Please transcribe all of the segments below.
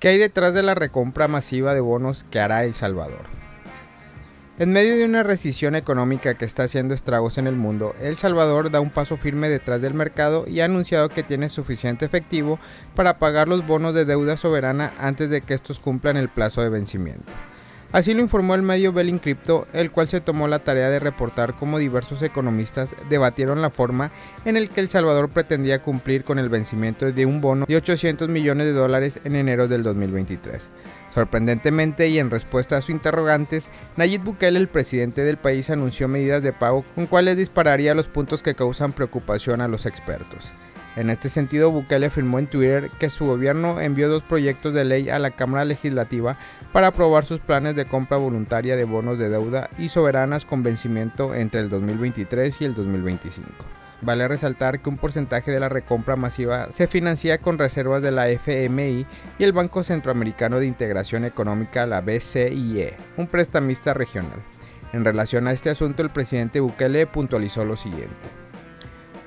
¿Qué hay detrás de la recompra masiva de bonos que hará El Salvador? En medio de una recesión económica que está haciendo estragos en el mundo, El Salvador da un paso firme detrás del mercado y ha anunciado que tiene suficiente efectivo para pagar los bonos de deuda soberana antes de que estos cumplan el plazo de vencimiento. Así lo informó el medio Belling Crypto, el cual se tomó la tarea de reportar cómo diversos economistas debatieron la forma en el que El Salvador pretendía cumplir con el vencimiento de un bono de 800 millones de dólares en enero del 2023. Sorprendentemente y en respuesta a sus interrogantes, Nayib Bukele, el presidente del país, anunció medidas de pago con cuales dispararía los puntos que causan preocupación a los expertos. En este sentido, Bukele afirmó en Twitter que su gobierno envió dos proyectos de ley a la Cámara Legislativa para aprobar sus planes de compra voluntaria de bonos de deuda y soberanas con vencimiento entre el 2023 y el 2025. Vale resaltar que un porcentaje de la recompra masiva se financia con reservas de la FMI y el Banco Centroamericano de Integración Económica, la BCIE, un prestamista regional. En relación a este asunto, el presidente Bukele puntualizó lo siguiente.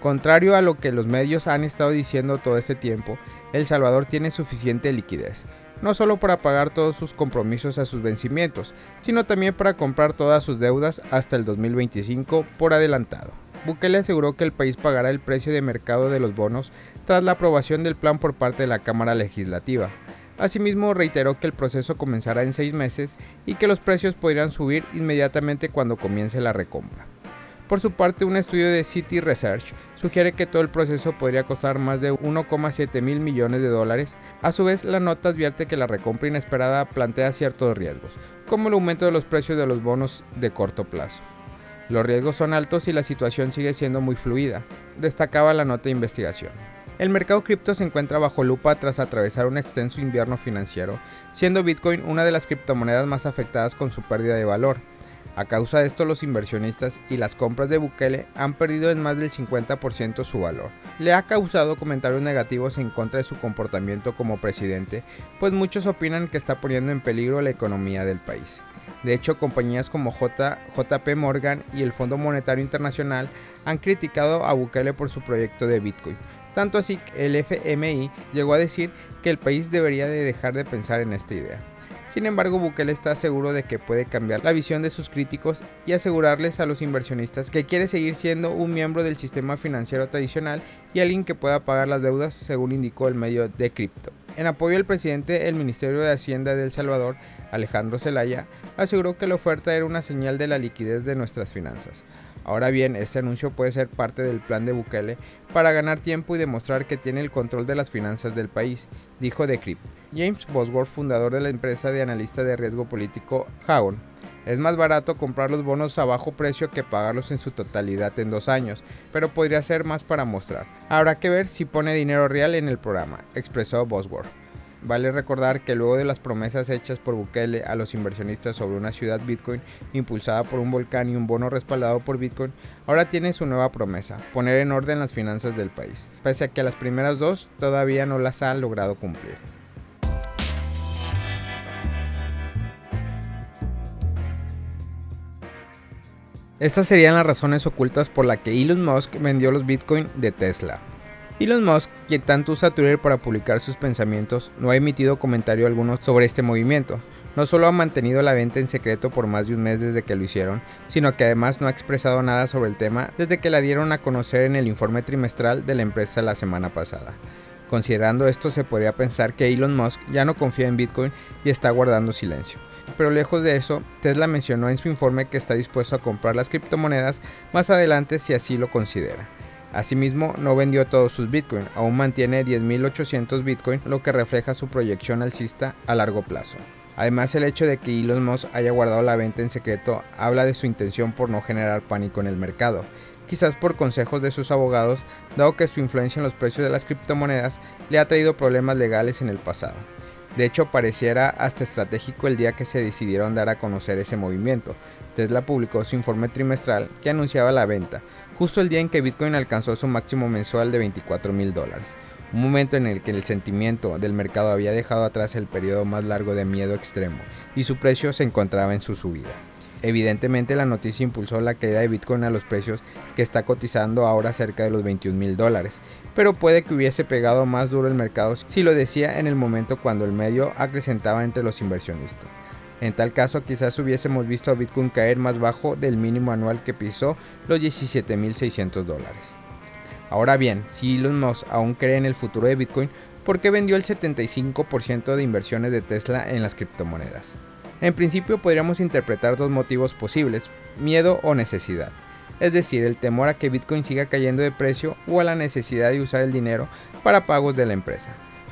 Contrario a lo que los medios han estado diciendo todo este tiempo, El Salvador tiene suficiente liquidez, no solo para pagar todos sus compromisos a sus vencimientos, sino también para comprar todas sus deudas hasta el 2025 por adelantado. Bukele aseguró que el país pagará el precio de mercado de los bonos tras la aprobación del plan por parte de la Cámara Legislativa. Asimismo, reiteró que el proceso comenzará en seis meses y que los precios podrían subir inmediatamente cuando comience la recompra. Por su parte, un estudio de City Research sugiere que todo el proceso podría costar más de 1,7 mil millones de dólares. A su vez, la nota advierte que la recompra inesperada plantea ciertos riesgos, como el aumento de los precios de los bonos de corto plazo. Los riesgos son altos y la situación sigue siendo muy fluida, destacaba la nota de investigación. El mercado cripto se encuentra bajo lupa tras atravesar un extenso invierno financiero, siendo Bitcoin una de las criptomonedas más afectadas con su pérdida de valor. A causa de esto, los inversionistas y las compras de Bukele han perdido en más del 50% su valor. Le ha causado comentarios negativos en contra de su comportamiento como presidente, pues muchos opinan que está poniendo en peligro la economía del país. De hecho, compañías como J, JP Morgan y el Fondo Monetario Internacional han criticado a Bukele por su proyecto de Bitcoin. Tanto así que el FMI llegó a decir que el país debería de dejar de pensar en esta idea. Sin embargo, Bukele está seguro de que puede cambiar la visión de sus críticos y asegurarles a los inversionistas que quiere seguir siendo un miembro del sistema financiero tradicional y alguien que pueda pagar las deudas, según indicó el medio de cripto. En apoyo al presidente, el Ministerio de Hacienda de El Salvador, Alejandro Zelaya, aseguró que la oferta era una señal de la liquidez de nuestras finanzas. Ahora bien, este anuncio puede ser parte del plan de Bukele para ganar tiempo y demostrar que tiene el control de las finanzas del país, dijo Decrypt. James Bosworth, fundador de la empresa de analista de riesgo político Hagon, es más barato comprar los bonos a bajo precio que pagarlos en su totalidad en dos años, pero podría ser más para mostrar. Habrá que ver si pone dinero real en el programa, expresó Bosworth. Vale recordar que luego de las promesas hechas por Bukele a los inversionistas sobre una ciudad Bitcoin impulsada por un volcán y un bono respaldado por Bitcoin, ahora tiene su nueva promesa, poner en orden las finanzas del país, pese a que las primeras dos todavía no las ha logrado cumplir. Estas serían las razones ocultas por las que Elon Musk vendió los Bitcoin de Tesla. Elon Musk, quien tanto usa Twitter para publicar sus pensamientos, no ha emitido comentario alguno sobre este movimiento. No solo ha mantenido la venta en secreto por más de un mes desde que lo hicieron, sino que además no ha expresado nada sobre el tema desde que la dieron a conocer en el informe trimestral de la empresa la semana pasada. Considerando esto, se podría pensar que Elon Musk ya no confía en Bitcoin y está guardando silencio. Pero lejos de eso, Tesla mencionó en su informe que está dispuesto a comprar las criptomonedas más adelante si así lo considera. Asimismo, no vendió todos sus Bitcoin, aún mantiene 10.800 Bitcoin, lo que refleja su proyección alcista a largo plazo. Además, el hecho de que Elon Musk haya guardado la venta en secreto habla de su intención por no generar pánico en el mercado, quizás por consejos de sus abogados, dado que su influencia en los precios de las criptomonedas le ha traído problemas legales en el pasado. De hecho, pareciera hasta estratégico el día que se decidieron dar a conocer ese movimiento. Tesla publicó su informe trimestral que anunciaba la venta, justo el día en que Bitcoin alcanzó su máximo mensual de 24 mil dólares, un momento en el que el sentimiento del mercado había dejado atrás el periodo más largo de miedo extremo y su precio se encontraba en su subida. Evidentemente la noticia impulsó la caída de Bitcoin a los precios que está cotizando ahora cerca de los 21 mil dólares, pero puede que hubiese pegado más duro el mercado si lo decía en el momento cuando el medio acrecentaba entre los inversionistas. En tal caso quizás hubiésemos visto a Bitcoin caer más bajo del mínimo anual que pisó los 17.600 dólares. Ahora bien, si Elon Musk aún cree en el futuro de Bitcoin, ¿por qué vendió el 75% de inversiones de Tesla en las criptomonedas? En principio podríamos interpretar dos motivos posibles, miedo o necesidad. Es decir, el temor a que Bitcoin siga cayendo de precio o a la necesidad de usar el dinero para pagos de la empresa.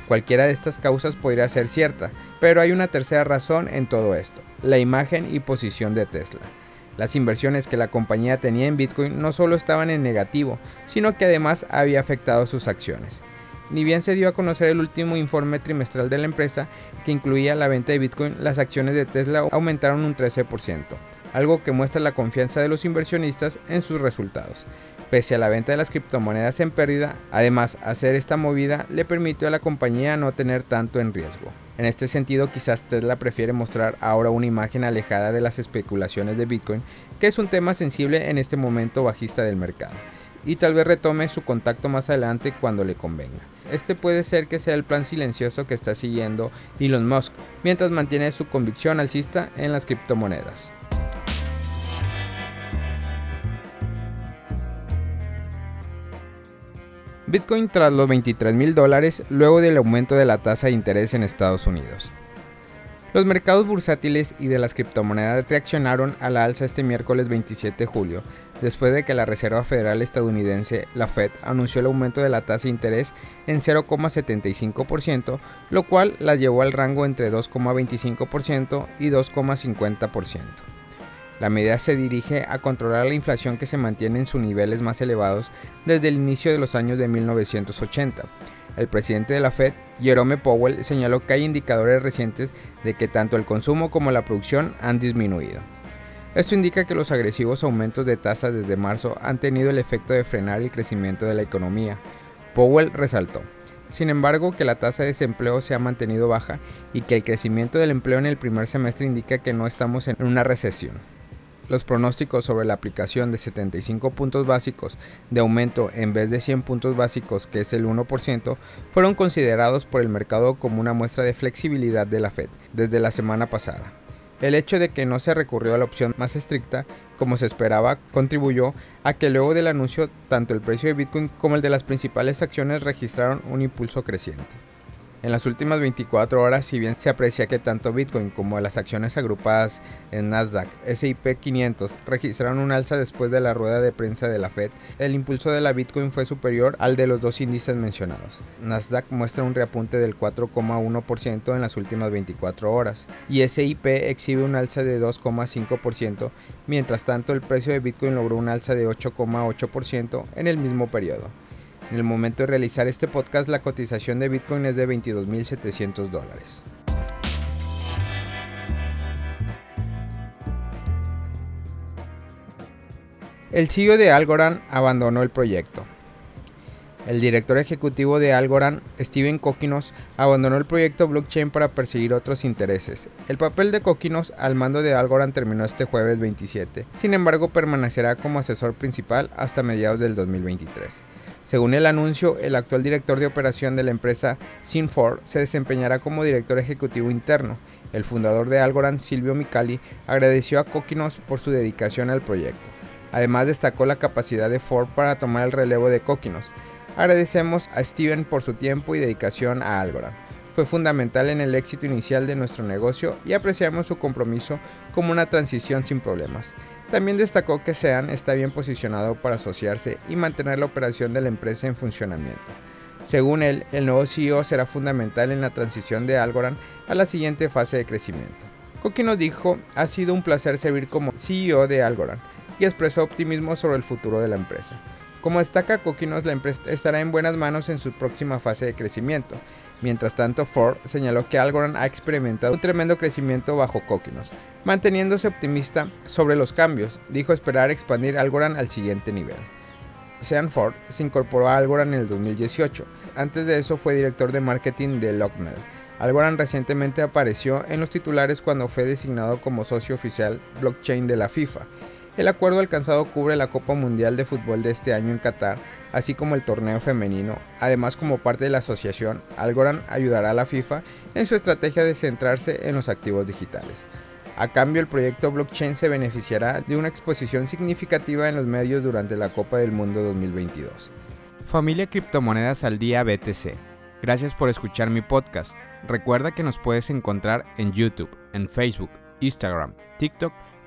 Cualquiera de estas causas podría ser cierta, pero hay una tercera razón en todo esto, la imagen y posición de Tesla. Las inversiones que la compañía tenía en Bitcoin no solo estaban en negativo, sino que además había afectado sus acciones. Ni bien se dio a conocer el último informe trimestral de la empresa, que incluía la venta de Bitcoin, las acciones de Tesla aumentaron un 13%, algo que muestra la confianza de los inversionistas en sus resultados. Pese a la venta de las criptomonedas en pérdida, además hacer esta movida le permitió a la compañía no tener tanto en riesgo. En este sentido, quizás Tesla prefiere mostrar ahora una imagen alejada de las especulaciones de Bitcoin, que es un tema sensible en este momento bajista del mercado, y tal vez retome su contacto más adelante cuando le convenga. Este puede ser que sea el plan silencioso que está siguiendo Elon Musk, mientras mantiene su convicción alcista en las criptomonedas. Bitcoin tras los 23 mil dólares luego del aumento de la tasa de interés en Estados Unidos. Los mercados bursátiles y de las criptomonedas reaccionaron a la alza este miércoles 27 de julio, después de que la Reserva Federal estadounidense, la Fed, anunció el aumento de la tasa de interés en 0,75%, lo cual la llevó al rango entre 2,25% y 2,50%. La medida se dirige a controlar la inflación que se mantiene en sus niveles más elevados desde el inicio de los años de 1980 el presidente de la Fed, Jerome Powell, señaló que hay indicadores recientes de que tanto el consumo como la producción han disminuido. Esto indica que los agresivos aumentos de tasas desde marzo han tenido el efecto de frenar el crecimiento de la economía. Powell resaltó, sin embargo, que la tasa de desempleo se ha mantenido baja y que el crecimiento del empleo en el primer semestre indica que no estamos en una recesión. Los pronósticos sobre la aplicación de 75 puntos básicos de aumento en vez de 100 puntos básicos, que es el 1%, fueron considerados por el mercado como una muestra de flexibilidad de la Fed desde la semana pasada. El hecho de que no se recurrió a la opción más estricta, como se esperaba, contribuyó a que luego del anuncio tanto el precio de Bitcoin como el de las principales acciones registraron un impulso creciente. En las últimas 24 horas, si bien se aprecia que tanto Bitcoin como las acciones agrupadas en Nasdaq, S&P 500 registraron un alza después de la rueda de prensa de la Fed, el impulso de la Bitcoin fue superior al de los dos índices mencionados. Nasdaq muestra un reapunte del 4,1% en las últimas 24 horas y S&P exhibe un alza de 2,5%, mientras tanto el precio de Bitcoin logró un alza de 8,8% en el mismo periodo. En el momento de realizar este podcast, la cotización de Bitcoin es de 22.700 dólares. El CEO de Algorand abandonó el proyecto. El director ejecutivo de Algorand, Steven Kokinos, abandonó el proyecto blockchain para perseguir otros intereses. El papel de Kokinos al mando de Algorand terminó este jueves 27, sin embargo permanecerá como asesor principal hasta mediados del 2023. Según el anuncio, el actual director de operación de la empresa Sinfor se desempeñará como director ejecutivo interno. El fundador de Algorand, Silvio Micali, agradeció a Kokinos por su dedicación al proyecto. Además destacó la capacidad de Ford para tomar el relevo de Kokinos. Agradecemos a Steven por su tiempo y dedicación a Algorand. Fue fundamental en el éxito inicial de nuestro negocio y apreciamos su compromiso como una transición sin problemas. También destacó que SEAN está bien posicionado para asociarse y mantener la operación de la empresa en funcionamiento. Según él, el nuevo CEO será fundamental en la transición de Algorand a la siguiente fase de crecimiento. Koki dijo, ha sido un placer servir como CEO de Algorand y expresó optimismo sobre el futuro de la empresa. Como destaca Kokinos, la empresa estará en buenas manos en su próxima fase de crecimiento. Mientras tanto, Ford señaló que Algorand ha experimentado un tremendo crecimiento bajo Kokinos, manteniéndose optimista sobre los cambios. Dijo esperar expandir Algorand al siguiente nivel. Sean Ford se incorporó a Algorand en el 2018. Antes de eso fue director de marketing de Lockmel. Algorand recientemente apareció en los titulares cuando fue designado como socio oficial blockchain de la FIFA. El acuerdo alcanzado cubre la Copa Mundial de Fútbol de este año en Qatar, así como el torneo femenino. Además, como parte de la asociación, Algorand ayudará a la FIFA en su estrategia de centrarse en los activos digitales. A cambio, el proyecto blockchain se beneficiará de una exposición significativa en los medios durante la Copa del Mundo 2022. Familia Criptomonedas al Día BTC. Gracias por escuchar mi podcast. Recuerda que nos puedes encontrar en YouTube, en Facebook, Instagram, TikTok